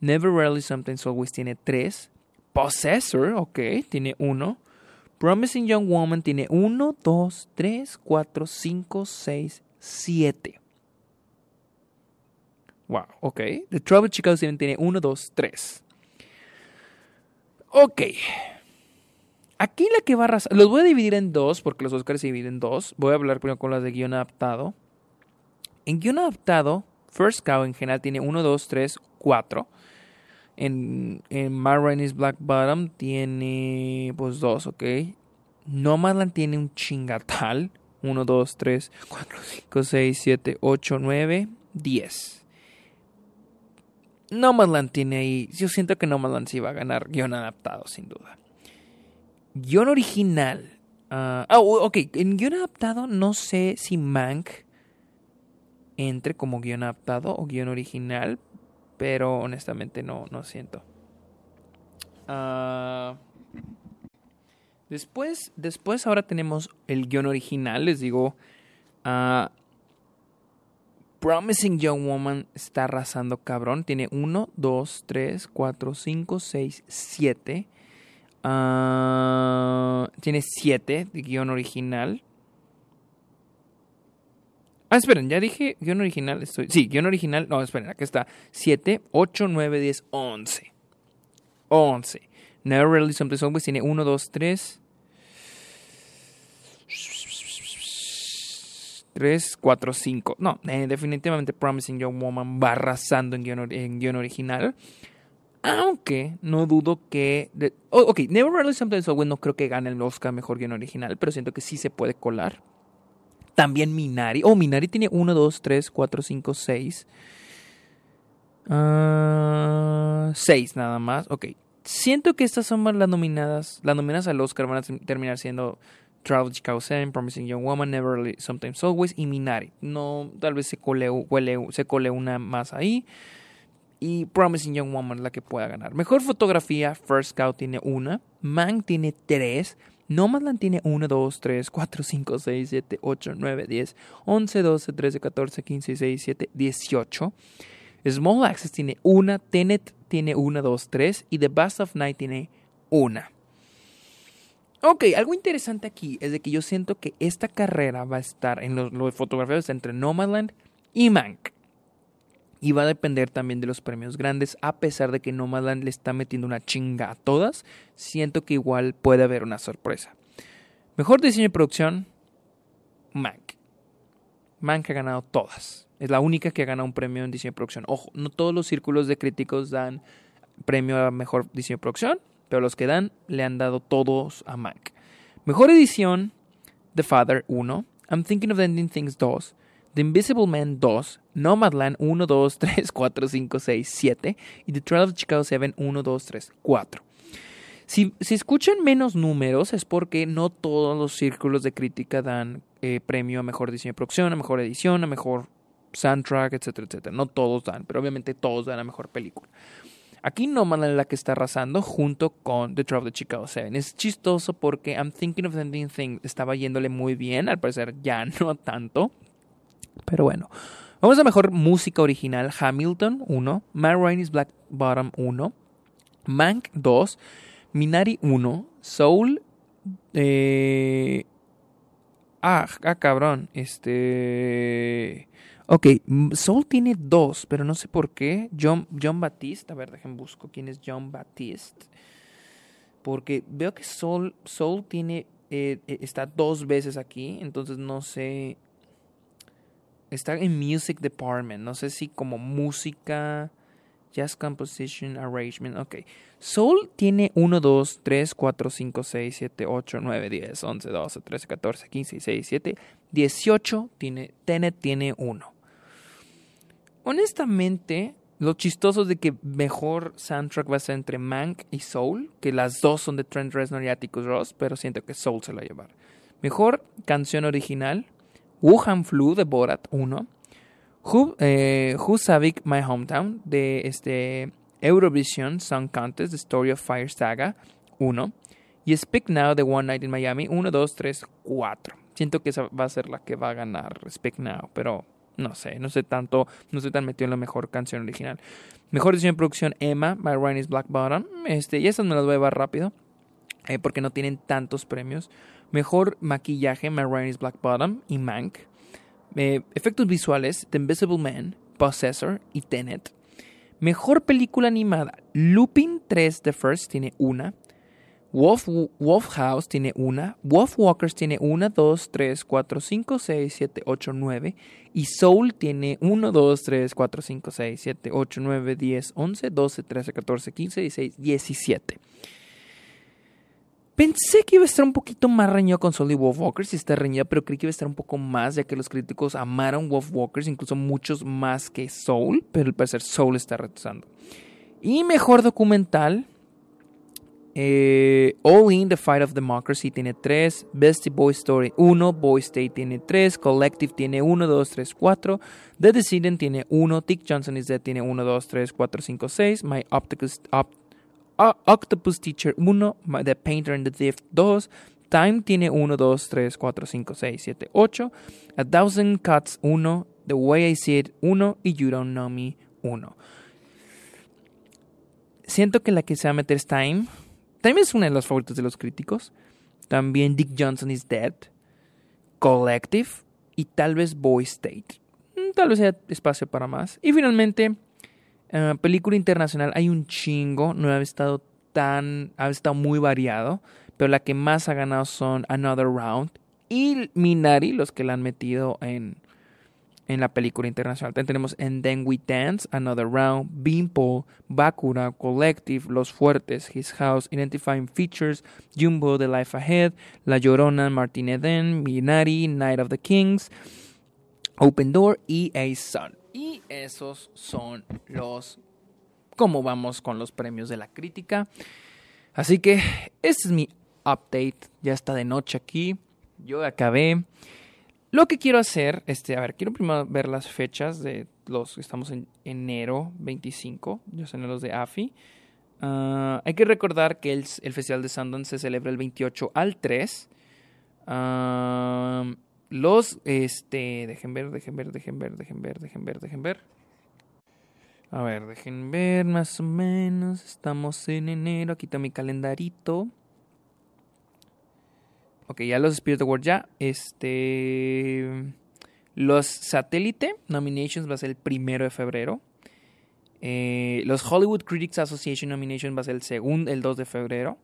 Never Rarely Sometimes Always tiene 3. Possessor, ok, tiene 1. Promising Young Woman tiene 1, 2, 3, 4, 5, 6, 7. Wow, ok. The Trouble Chicago 7 tiene 1, 2, 3. Ok. Aquí la que va a arrasar. Los voy a dividir en dos, porque los Oscars se dividen en dos. Voy a hablar primero con las de guion adaptado. En guion adaptado, First Cow en general tiene 1, 2, 3, 4. En, en My Black Bottom tiene pues 2, ok. Nomadland tiene un chingatal. 1, 2, 3, 4, 5, 6, 7, 8, 9, 10. Nomadland tiene ahí. Yo siento que Nomadland sí va a ganar guion adaptado, sin duda. Guión original. ah, oh, ok. En guion adaptado no sé si Mank entre como guion adaptado o guion original. Pero honestamente no, no siento. Ah, después, después ahora tenemos el guion original. Les digo. ah, Promising Young Woman está arrasando cabrón. Tiene 1, 2, 3, 4, 5, 6, 7. tiene 7 de guion original. Ah, esperen, ya dije guion original. Estoy... Sí, guion original. No, esperen, aquí está. 7, 8, 9, 10, 11. 11. Never Really Something Always tiene 1, 2, 3. 3, 4, 5. No, eh, definitivamente Promising Young Woman va arrasando en guion, en guion original. Aunque no dudo que. de- oh, ok, Never Really Something Always no creo que gane el Oscar mejor guion original, pero siento que sí se puede colar. También Minari. Oh, Minari tiene 1, 2, 3, 4, 5, 6. 6 nada más. Ok. Siento que estas son las nominadas. Las nominadas al Oscar van a ter- terminar siendo Chicago 7, Promising Young Woman, Never Really Sometimes Always y Minari. No, tal vez se cole, huele- se cole una más ahí. Y Promising Young Woman la que pueda ganar. Mejor fotografía, First Scout tiene una. Mank tiene tres. Nomadland tiene 1, 2, 3, 4, 5, 6, 7, 8, 9, 10, 11, 12, 13, 14, 15, 16, 17, 18. Small Access tiene una. Tenet tiene 1, 2, 3. Y The Best of Night tiene una. Ok, algo interesante aquí es de que yo siento que esta carrera va a estar en los, los fotografiados entre Nomadland y Mank. Y va a depender también de los premios grandes, a pesar de que Nomadland le está metiendo una chinga a todas. Siento que igual puede haber una sorpresa. Mejor diseño de producción, Mank. Mank ha ganado todas. Es la única que ha ganado un premio en diseño de producción. Ojo, no todos los círculos de críticos dan premio a mejor diseño de producción, pero los que dan le han dado todos a Mank. Mejor edición, The Father 1, I'm Thinking of Ending Things 2, The Invisible Man 2, Nomadland 1, 2, 3, 4, 5, 6, 7 y The Trial of Chicago 7 1, 2, 3, 4. Si, si escuchan menos números es porque no todos los círculos de crítica dan eh, premio a mejor diseño de producción, a mejor edición, a mejor soundtrack, etcétera, etcétera. No todos dan, pero obviamente todos dan a mejor película. Aquí Nomadland es la que está arrasando junto con The Trial of Chicago 7. Es chistoso porque I'm Thinking of Ending Things estaba yéndole muy bien, al parecer ya no tanto. Pero bueno, vamos a mejor música original. Hamilton 1, Matt Rainey's Black Bottom 1, Mank 2, Minari 1, Soul... Eh... Ah, ah, cabrón. Este... Ok, Soul tiene dos, pero no sé por qué. John, John Baptiste, a ver, dejen busco quién es John Baptiste. Porque veo que Soul, Soul tiene, eh, eh, está dos veces aquí, entonces no sé. Está en Music Department, no sé si como música, Jazz Composition, Arrangement, ok. Soul tiene 1, 2, 3, 4, 5, 6, 7, 8, 9, 10, 11, 12, 13, 14, 15, 16, 17, 18, tiene, Tenet tiene 1. Honestamente, lo chistoso es de que mejor soundtrack va a ser entre Mank y Soul, que las dos son de Trent Reznor y Atticus Ross, pero siento que Soul se la va a llevar. Mejor canción original, Wuhan Flu de Borat 1, Who, eh, My Hometown de este Eurovision Song Contest, The Story of Fire Saga 1, y Speak Now de One Night in Miami 1, 2, 3, 4. Siento que esa va a ser la que va a ganar Speak Now, pero no sé, no sé tanto, no estoy tan metido en la mejor canción original. Mejor diseño de producción, Emma, by Ryan's Black Bottom. Este, y esas me las voy a llevar rápido, eh, porque no tienen tantos premios. Mejor maquillaje, Ryan's Black Bottom y Mank. Eh, efectos visuales, The Invisible Man, Possessor y Tenet. Mejor película animada, Lupin 3 The First tiene una. Wolf, House tiene una, Wolf Walkers tiene una, 2, 3, 4, 5, 6, 7, 8, 9 y Soul tiene 1, 2, 3, 4, 5, 6, 7, 8, 9, 10, 11, 12, 13, 14, 15, 16, 17. Pensé que iba a estar un poquito más reñido con y Wolf Walkers, si está reñida, pero creí que iba a estar un poco más, ya que los críticos amaron Wolf Walkers, incluso muchos más que Soul, pero al parecer Soul está retrasando. Y mejor documental, eh, All In, The Fight of Democracy tiene 3, Bestie Boy Story 1, Boy State tiene 3, Collective tiene 1, 2, 3, 4, The Descendant tiene 1, Dick Johnson is Dead tiene 1, 2, 3, 4, 5, 6, My Opticus, Op, Octopus Teacher 1, The Painter and the Thief 2, Time tiene 1, 2, 3, 4, 5, 6, 7, 8, A Thousand Cuts 1, The Way I See It 1 y You Don't Know Me 1. Siento que la que se va a meter es Time. Time es una de las favoritas de los críticos. También Dick Johnson is Dead. Collective. Y tal vez Boy State. Mm, tal vez haya espacio para más. Y finalmente, película internacional. Hay un chingo. No ha estado tan. Ha estado muy variado. Pero la que más ha ganado son Another Round. Y Minari, los que la han metido en en la película internacional. tenemos And Then We Dance, Another Round, Beanpole, Bakura, Collective, Los Fuertes, His House, Identifying Features, Jumbo, The Life Ahead, La Llorona, Martin Eden, Minari, Night of the Kings, Open Door y A Sun. Y esos son los... cómo vamos con los premios de la crítica. Así que este es mi update. Ya está de noche aquí. Yo acabé. Lo que quiero hacer, este, a ver, quiero primero ver las fechas de los, estamos en enero 25, yo sé los de AFI. Ah, hay que recordar que el, Festival de Sundance se celebra el 28 al 3. Ah, los, este, dejen ver, dejen ver, dejen ver, dejen ver, dejen ver, dejen ver. A ver, dejen ver más o menos. Estamos en enero. Aquí está mi calendarito. Ok, ya los Spirit Awards ya. Este. Los satélite nominations va a ser el primero de febrero. Eh, los Hollywood Critics Association nominations va a ser el segundo, el 2 de febrero.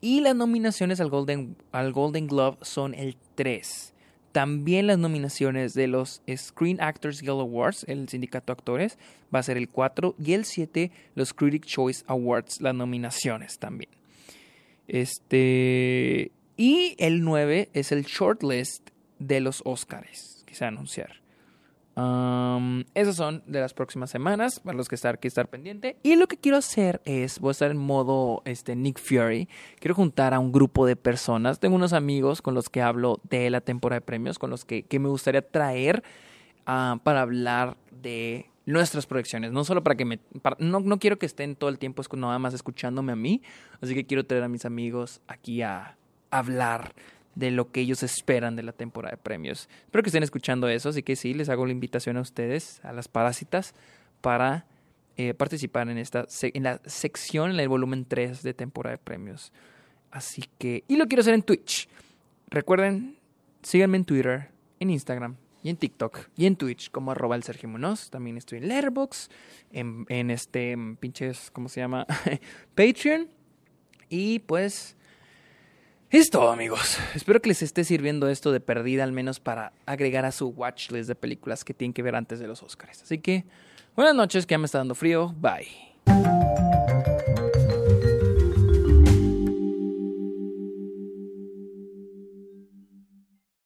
Y las nominaciones al Golden, al Golden Glove son el 3. También las nominaciones de los Screen Actors Guild Awards, el sindicato de actores, va a ser el 4. Y el 7, los Critic Choice Awards, las nominaciones también. Este. Y el 9 es el shortlist de los Oscars que se va a anunciar. Um, esos son de las próximas semanas para los que estar que estar pendiente. Y lo que quiero hacer es, voy a estar en modo este, Nick Fury. Quiero juntar a un grupo de personas. Tengo unos amigos con los que hablo de la temporada de premios, con los que, me gustaría traer uh, para hablar de nuestras proyecciones. No solo para que me... no, no quiero que estén todo el tiempo nada más escuchándome a mí. Así que quiero traer a mis amigos aquí a, hablar de lo que ellos esperan de la temporada de premios. Espero que estén escuchando eso, así que sí, les hago la invitación a ustedes, a las parásitas, para eh, participar en, esta, en la sección, en el volumen 3 de temporada de premios. Así que, y lo quiero hacer en Twitch. Recuerden, síganme en Twitter, en Instagram y en TikTok y en Twitch como arroba el Sergio Munoz. También estoy en Letterboxd, en, en este pinches, ¿cómo se llama? Patreon. Y pues es todo, amigos. Espero que les esté sirviendo esto de perdida, al menos para agregar a su watchlist de películas que tienen que ver antes de los Oscars. Así que, buenas noches, que ya me está dando frío. Bye.